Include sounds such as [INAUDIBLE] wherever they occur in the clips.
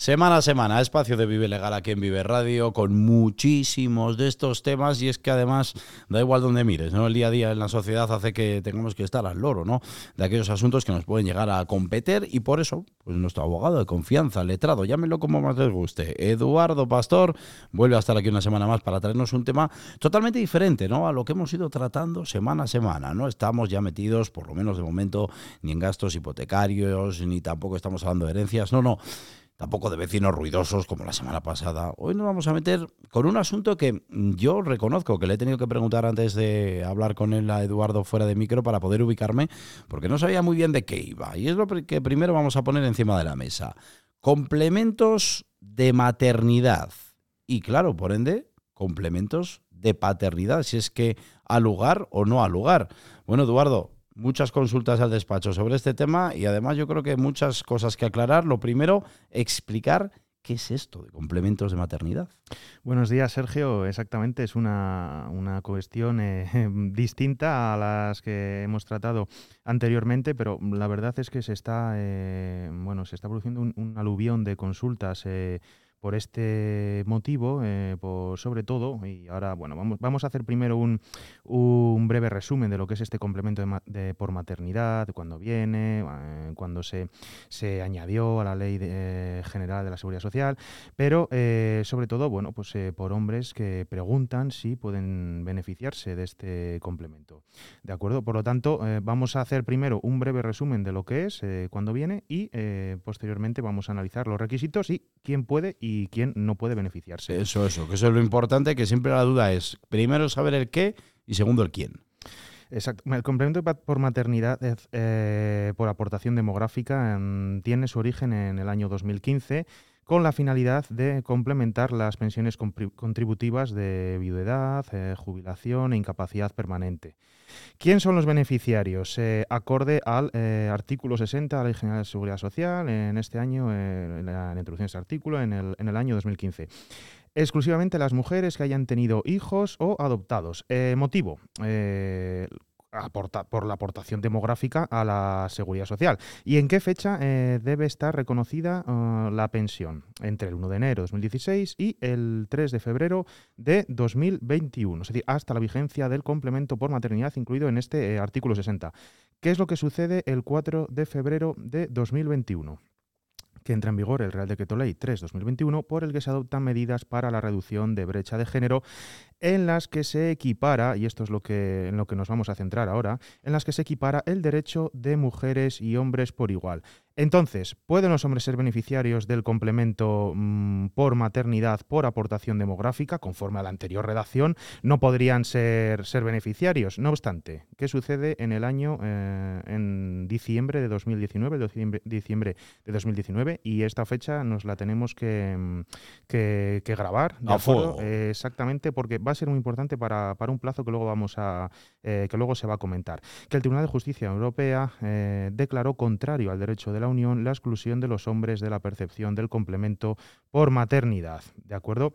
Semana a semana, espacio de Vive Legal aquí en Vive Radio, con muchísimos de estos temas, y es que además da igual donde mires, ¿no? El día a día en la sociedad hace que tengamos que estar al loro, ¿no? De aquellos asuntos que nos pueden llegar a competir, y por eso, pues nuestro abogado de confianza, letrado, llámenlo como más les guste, Eduardo Pastor, vuelve a estar aquí una semana más para traernos un tema totalmente diferente, ¿no? A lo que hemos ido tratando semana a semana, ¿no? Estamos ya metidos, por lo menos de momento, ni en gastos hipotecarios, ni tampoco estamos hablando de herencias, no, no tampoco de vecinos ruidosos como la semana pasada. Hoy nos vamos a meter con un asunto que yo reconozco que le he tenido que preguntar antes de hablar con él a Eduardo fuera de micro para poder ubicarme, porque no sabía muy bien de qué iba. Y es lo que primero vamos a poner encima de la mesa. Complementos de maternidad. Y claro, por ende, complementos de paternidad, si es que al lugar o no al lugar. Bueno, Eduardo, muchas consultas al despacho sobre este tema y además yo creo que muchas cosas que aclarar. Lo primero, explicar qué es esto de complementos de maternidad. Buenos días, Sergio. Exactamente, es una, cuestión eh, [LAUGHS] distinta a las que hemos tratado anteriormente, pero la verdad es que se está, eh, bueno, se está produciendo un, aluvión de consultas. Eh, por este motivo, eh, sobre todo, y ahora, bueno, vamos, vamos a hacer primero un, breve resumen de lo que es este complemento de, por maternidad, cuándo viene, eh, cuándo se, se añadió a la Ley eh, General de la Seguridad Social, pero sobre todo, bueno, pues por hombres que preguntan si pueden beneficiarse de este complemento. ¿De acuerdo? Por lo tanto, vamos a hacer primero un breve resumen de lo que es, cuándo viene, y posteriormente vamos a analizar los requisitos y quién puede quién no puede beneficiarse. Eso, eso, que eso es lo importante, que siempre la duda es, primero saber el qué y segundo el quién. Exacto. El complemento por maternidad eh, por aportación demográfica em, tiene su origen en el año 2015 con la finalidad de complementar las pensiones contributivas de viudedad, eh, jubilación e incapacidad permanente. ¿Quién son los beneficiarios? Eh, acorde al eh, artículo 60 de la Ley General de Seguridad Social, en este año, en la, introducción de este artículo, en el, en el año 2015 exclusivamente las mujeres que hayan tenido hijos o adoptados. motivo, por la aportación demográfica a la seguridad social. ¿Y en qué fecha eh, debe estar reconocida uh, la pensión? Entre el 1 de enero de 2016 y el 3 de febrero de 2021, es decir, hasta la vigencia del complemento por maternidad incluido en este eh, artículo 60. ¿Qué es lo que sucede el 4 de febrero de 2021? Que entra en vigor el Real Decreto Ley 3-2021, por el que se adoptan medidas para la reducción de brecha de género en las que se equipara, y esto es lo que, en lo que nos vamos a centrar ahora, en las que se equipara el derecho de mujeres y hombres por igual. Entonces, ¿pueden los hombres ser beneficiarios del complemento mm, por maternidad por aportación demográfica? Conforme a la anterior redacción, no podrían ser, ser beneficiarios. No obstante, ¿qué sucede en el año, eh, en diciembre de 2019, diciembre, de 2019? Y esta fecha nos la tenemos que, mm, que, grabar. exactamente, porque va a ser muy importante para, un plazo que luego, vamos a, eh, que luego se va a comentar. Que el Tribunal de Justicia Europea eh, declaró contrario al derecho de la Unión la exclusión de los hombres de la percepción del complemento por maternidad. ¿De acuerdo?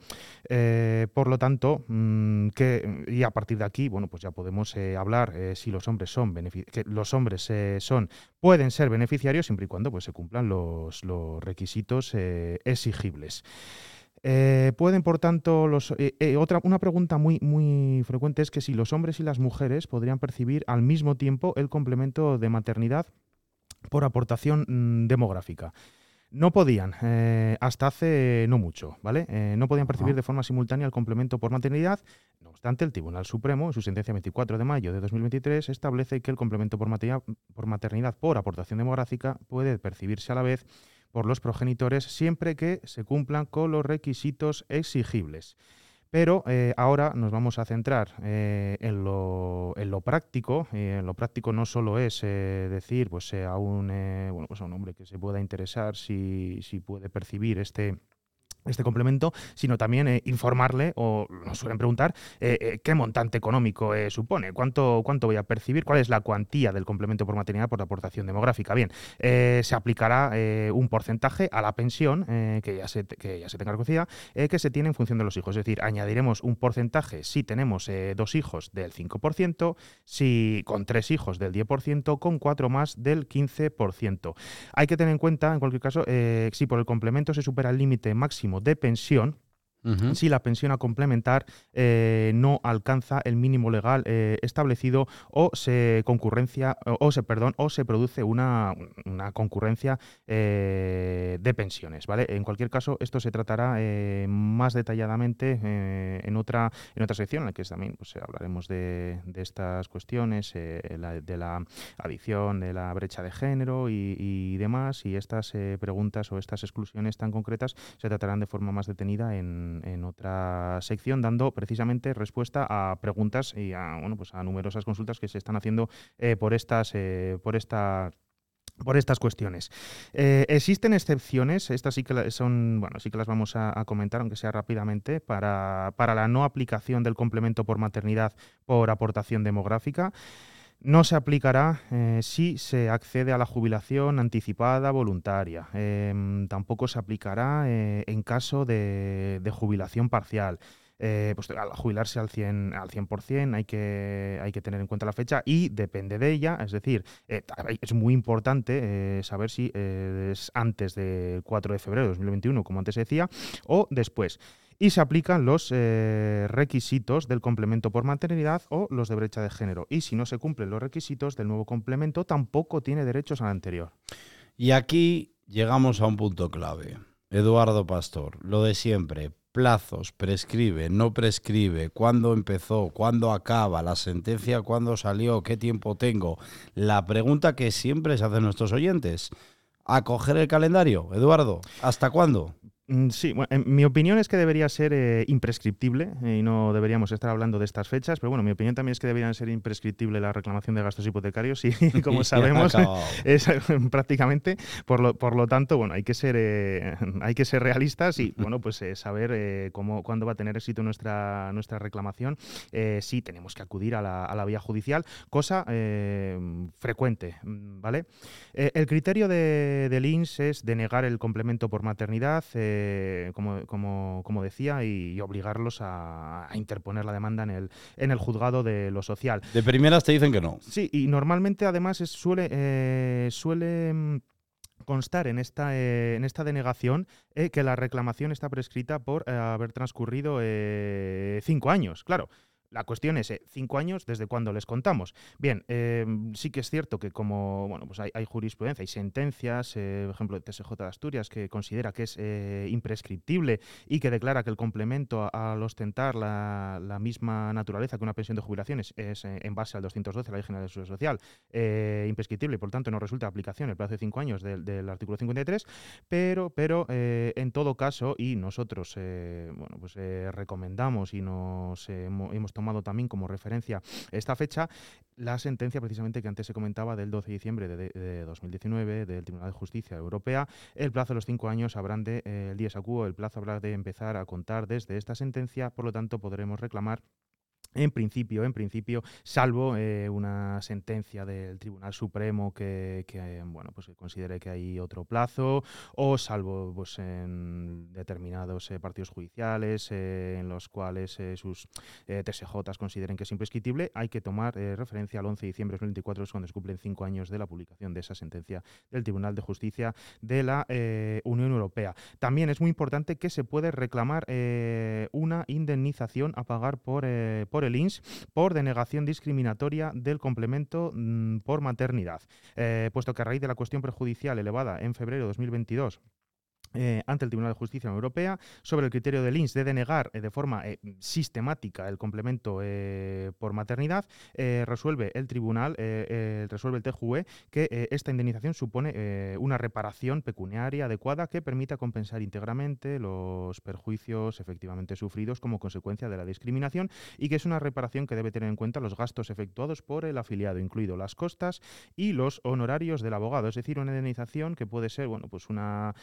Eh, por lo tanto, mm, que, y a partir de aquí, bueno, pues ya podemos eh, hablar eh, si los hombres son que los hombres son, pueden ser beneficiarios siempre y cuando pues, se cumplan los, los requisitos exigibles. pueden, por tanto, los, otra, una pregunta muy, muy frecuente es que si los hombres y las mujeres podrían percibir al mismo tiempo el complemento de maternidad por aportación mm, demográfica. No podían, eh, hasta hace no mucho, ¿vale? Eh, no podían percibir de forma simultánea el complemento por maternidad. No obstante, el Tribunal Supremo, en su sentencia 24 de mayo de 2023, establece que el complemento por maternidad, por maternidad por aportación demográfica puede percibirse a la vez por los progenitores siempre que se cumplan con los requisitos exigibles. Pero eh, ahora nos vamos a centrar eh, en, lo, práctico. en lo práctico no solo es eh, decir pues, a, un, bueno, pues a un hombre que se pueda interesar si, si puede percibir este, este complemento, sino también eh, informarle o nos suelen preguntar eh, eh, qué montante económico supone, cuánto, cuánto voy a percibir, cuál es la cuantía del complemento por maternidad por la aportación demográfica. Bien, se aplicará un porcentaje a la pensión que, ya se, que ya se tenga recogida que se tiene en función de los hijos. Es decir, añadiremos un porcentaje si tenemos dos hijos del 5%, si con tres hijos del 10%, con cuatro más del 15%. Hay que tener en cuenta, en cualquier caso, si por el complemento se supera el límite máximo de pensión si la pensión a complementar eh, no alcanza el mínimo legal eh, establecido o se concurrencia o, se perdón o se produce una, concurrencia eh, de pensiones vale en cualquier caso esto se tratará más detalladamente en otra en otra sección en la que también pues, hablaremos de, estas cuestiones de la adición de la brecha de género y demás. Y estas preguntas o estas exclusiones tan concretas se tratarán de forma más detenida en en, otra sección, dando precisamente respuesta a preguntas y a, bueno, pues a numerosas consultas que se están haciendo eh, por, estas, eh, por esta por estas cuestiones. Eh, existen excepciones, estas sí que son, bueno, sí que las vamos a, comentar, aunque sea rápidamente, para, para, la no aplicación del complemento por maternidad por aportación demográfica. No se aplicará eh, si se accede a la jubilación anticipada voluntaria. Em, tampoco se aplicará eh, en caso de, jubilación parcial. Eh, pues al jubilarse al 100%, al 100% hay, que, hay que tener en cuenta la fecha y depende de ella. Es decir, es muy importante saber si es antes del 4 de febrero de 2021, como antes decía, o después y se aplican los eh, requisitos del complemento por maternidad o los de brecha de género. Y si no se cumplen los requisitos del nuevo complemento, tampoco tiene derechos al anterior. Y aquí llegamos a un punto clave. Eduardo Pastor, lo de siempre, plazos, prescribe, no prescribe, cuándo empezó, cuándo acaba, la sentencia, cuándo salió, qué tiempo tengo. La pregunta que siempre se hacen nuestros oyentes, ¿a coger el calendario, Eduardo? ¿Hasta cuándo? Mm, sí, bueno, mi opinión es que debería ser eh, imprescriptible eh, y no deberíamos estar hablando de estas fechas, pero bueno, mi opinión también es que debería ser imprescriptible la reclamación de gastos hipotecarios y [LAUGHS] como sabemos [LAUGHS] es prácticamente, por lo, por lo tanto, bueno, hay que ser, eh, hay que ser realistas y bueno, pues saber cómo, cuándo va a tener éxito nuestra, nuestra reclamación, sí tenemos que acudir a la, a la vía judicial, cosa frecuente, ¿vale? el criterio de, del INS es denegar el complemento por maternidad, eh, como, como, decía, y, obligarlos a, interponer la demanda en el, en el juzgado de lo social. De primeras te dicen que no. Sí, y normalmente además suele, eh, suele mm, constar en esta, eh, en esta denegación que la reclamación está prescrita por haber transcurrido cinco años. Claro, la cuestión es, eh, ¿cinco años desde cuándo les contamos? Bien, em, sí que es cierto que como bueno, pues hay, jurisprudencia, hay sentencias, eh, por ejemplo, el TSJ de Asturias, que considera que es eh, imprescriptible y que declara que el complemento al ostentar la, misma naturaleza que una pensión de jubilaciones es en base al 212 de la Ley General de Seguridad Social imprescriptible y por tanto no resulta aplicación el plazo de cinco años del, artículo 53, pero, pero en todo caso, y nosotros bueno, pues, recomendamos y nos hemos tomado tomado también como referencia esta fecha, la sentencia precisamente que antes se comentaba del 12 de diciembre de, 2019 del Tribunal de Justicia Europea. El plazo de los cinco años habrán de, eh, el el plazo habrá de empezar a contar desde esta sentencia, por lo tanto podremos reclamar en principio, en principio, salvo eh, una sentencia del Tribunal Supremo que, bueno, pues considere que hay otro plazo, o salvo pues, en determinados eh, partidos judiciales eh, en los cuales sus TSJ consideren que es imprescriptible, hay que tomar referencia al 11 de diciembre de 2024, es cuando se cumplen cinco años de la publicación de esa sentencia del Tribunal de Justicia de la Unión Europea. También es muy importante que se puede reclamar una indemnización a pagar por, por el INS por denegación discriminatoria del complemento mm, por maternidad, eh, puesto que a raíz de la cuestión prejudicial elevada en febrero de 2022 eh, ante el Tribunal de Justicia Europea sobre el criterio del INS de denegar eh, de forma eh, sistemática el complemento por maternidad, resuelve el Tribunal, resuelve el TJUE que esta indemnización supone una reparación pecuniaria adecuada que permita compensar íntegramente los perjuicios efectivamente sufridos como consecuencia de la discriminación y que es una reparación que debe tener en cuenta los gastos efectuados por el afiliado, incluido las costas y los honorarios del abogado, es decir, una indemnización que puede ser, bueno, pues una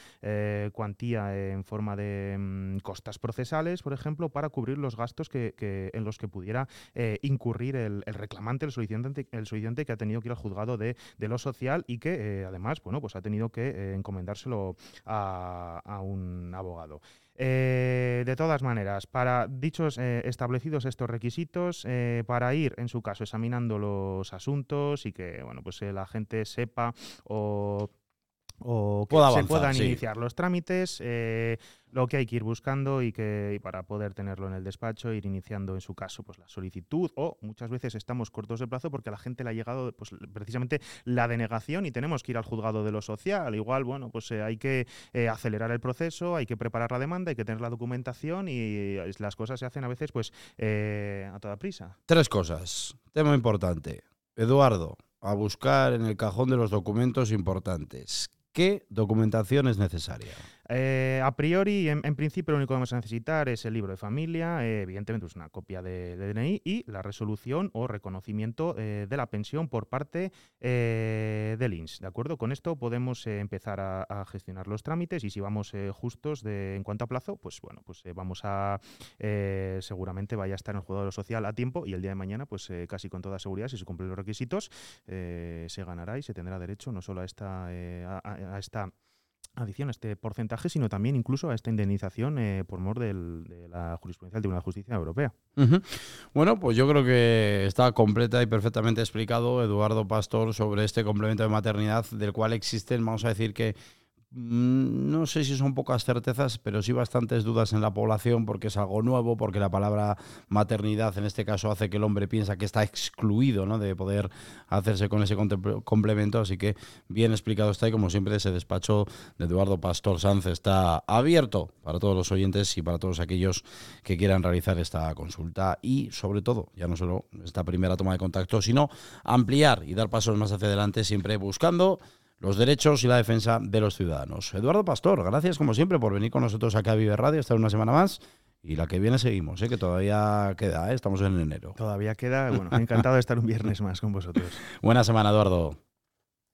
eh, cuantía en forma de mm, costas procesales, por ejemplo, para cubrir los gastos que, en los que pudiera eh, incurrir el, reclamante, el solicitante, el solicitante que ha tenido que ir al juzgado de, lo social y que además, bueno, pues ha tenido que encomendárselo a un abogado. Eh, de todas maneras, para dichos eh, establecidos estos requisitos, eh, para ir, en su caso, examinando los asuntos y que bueno, pues la gente sepa o o que se puedan iniciar los trámites, eh, lo que hay que ir buscando y que para poder tenerlo en el despacho, ir iniciando en su caso pues la solicitud o muchas veces estamos cortos de plazo porque a la gente le ha llegado pues precisamente la denegación y tenemos que ir al juzgado de lo social. Igual, bueno, pues eh, hay que eh, acelerar el proceso, hay que preparar la demanda, hay que tener la documentación y las cosas se hacen a veces pues a toda prisa. Tres cosas. Tema importante. Eduardo, a buscar en el cajón de los documentos importantes. ¿Qué documentación es necesaria? Eh, a priori, en, principio, lo único que vamos a necesitar es el libro de familia, eh, evidentemente es una copia de, DNI y la resolución o reconocimiento eh, de la pensión por parte del INS. ¿De acuerdo? Con esto podemos empezar a, gestionar los trámites y si vamos justos de, en cuanto a plazo, pues bueno, pues vamos a seguramente vaya a estar en el jugador social a tiempo y el día de mañana, pues casi con toda seguridad, si se cumplen los requisitos, se ganará y se tendrá derecho no solo a esta adición a este porcentaje, sino también incluso a esta indemnización eh, por mor de la jurisprudencia del Tribunal de Justicia Europea. Bueno, pues yo creo que está completa y perfectamente explicado Eduardo Pastor sobre este complemento de maternidad del cual existen, vamos a decir que no sé si son pocas certezas, pero sí bastantes dudas en la población porque es algo nuevo, porque la palabra maternidad en este caso hace que el hombre piensa que está excluido ¿no? de poder hacerse con ese complemento. Así que bien explicado está y como siempre ese despacho de Eduardo Pastor Sanz está abierto para todos los oyentes y para todos aquellos que quieran realizar esta consulta y sobre todo, ya no solo esta primera toma de contacto, sino ampliar y dar pasos más hacia adelante siempre buscando los derechos y la defensa de los ciudadanos. Eduardo Pastor, gracias como siempre por venir con nosotros acá a Vive Radio, estar una semana más. Y la que viene seguimos, ¿eh? que todavía queda, ¿eh? estamos en enero. Todavía queda, bueno, encantado de estar un viernes más con vosotros. [LAUGHS] Buena semana, Eduardo.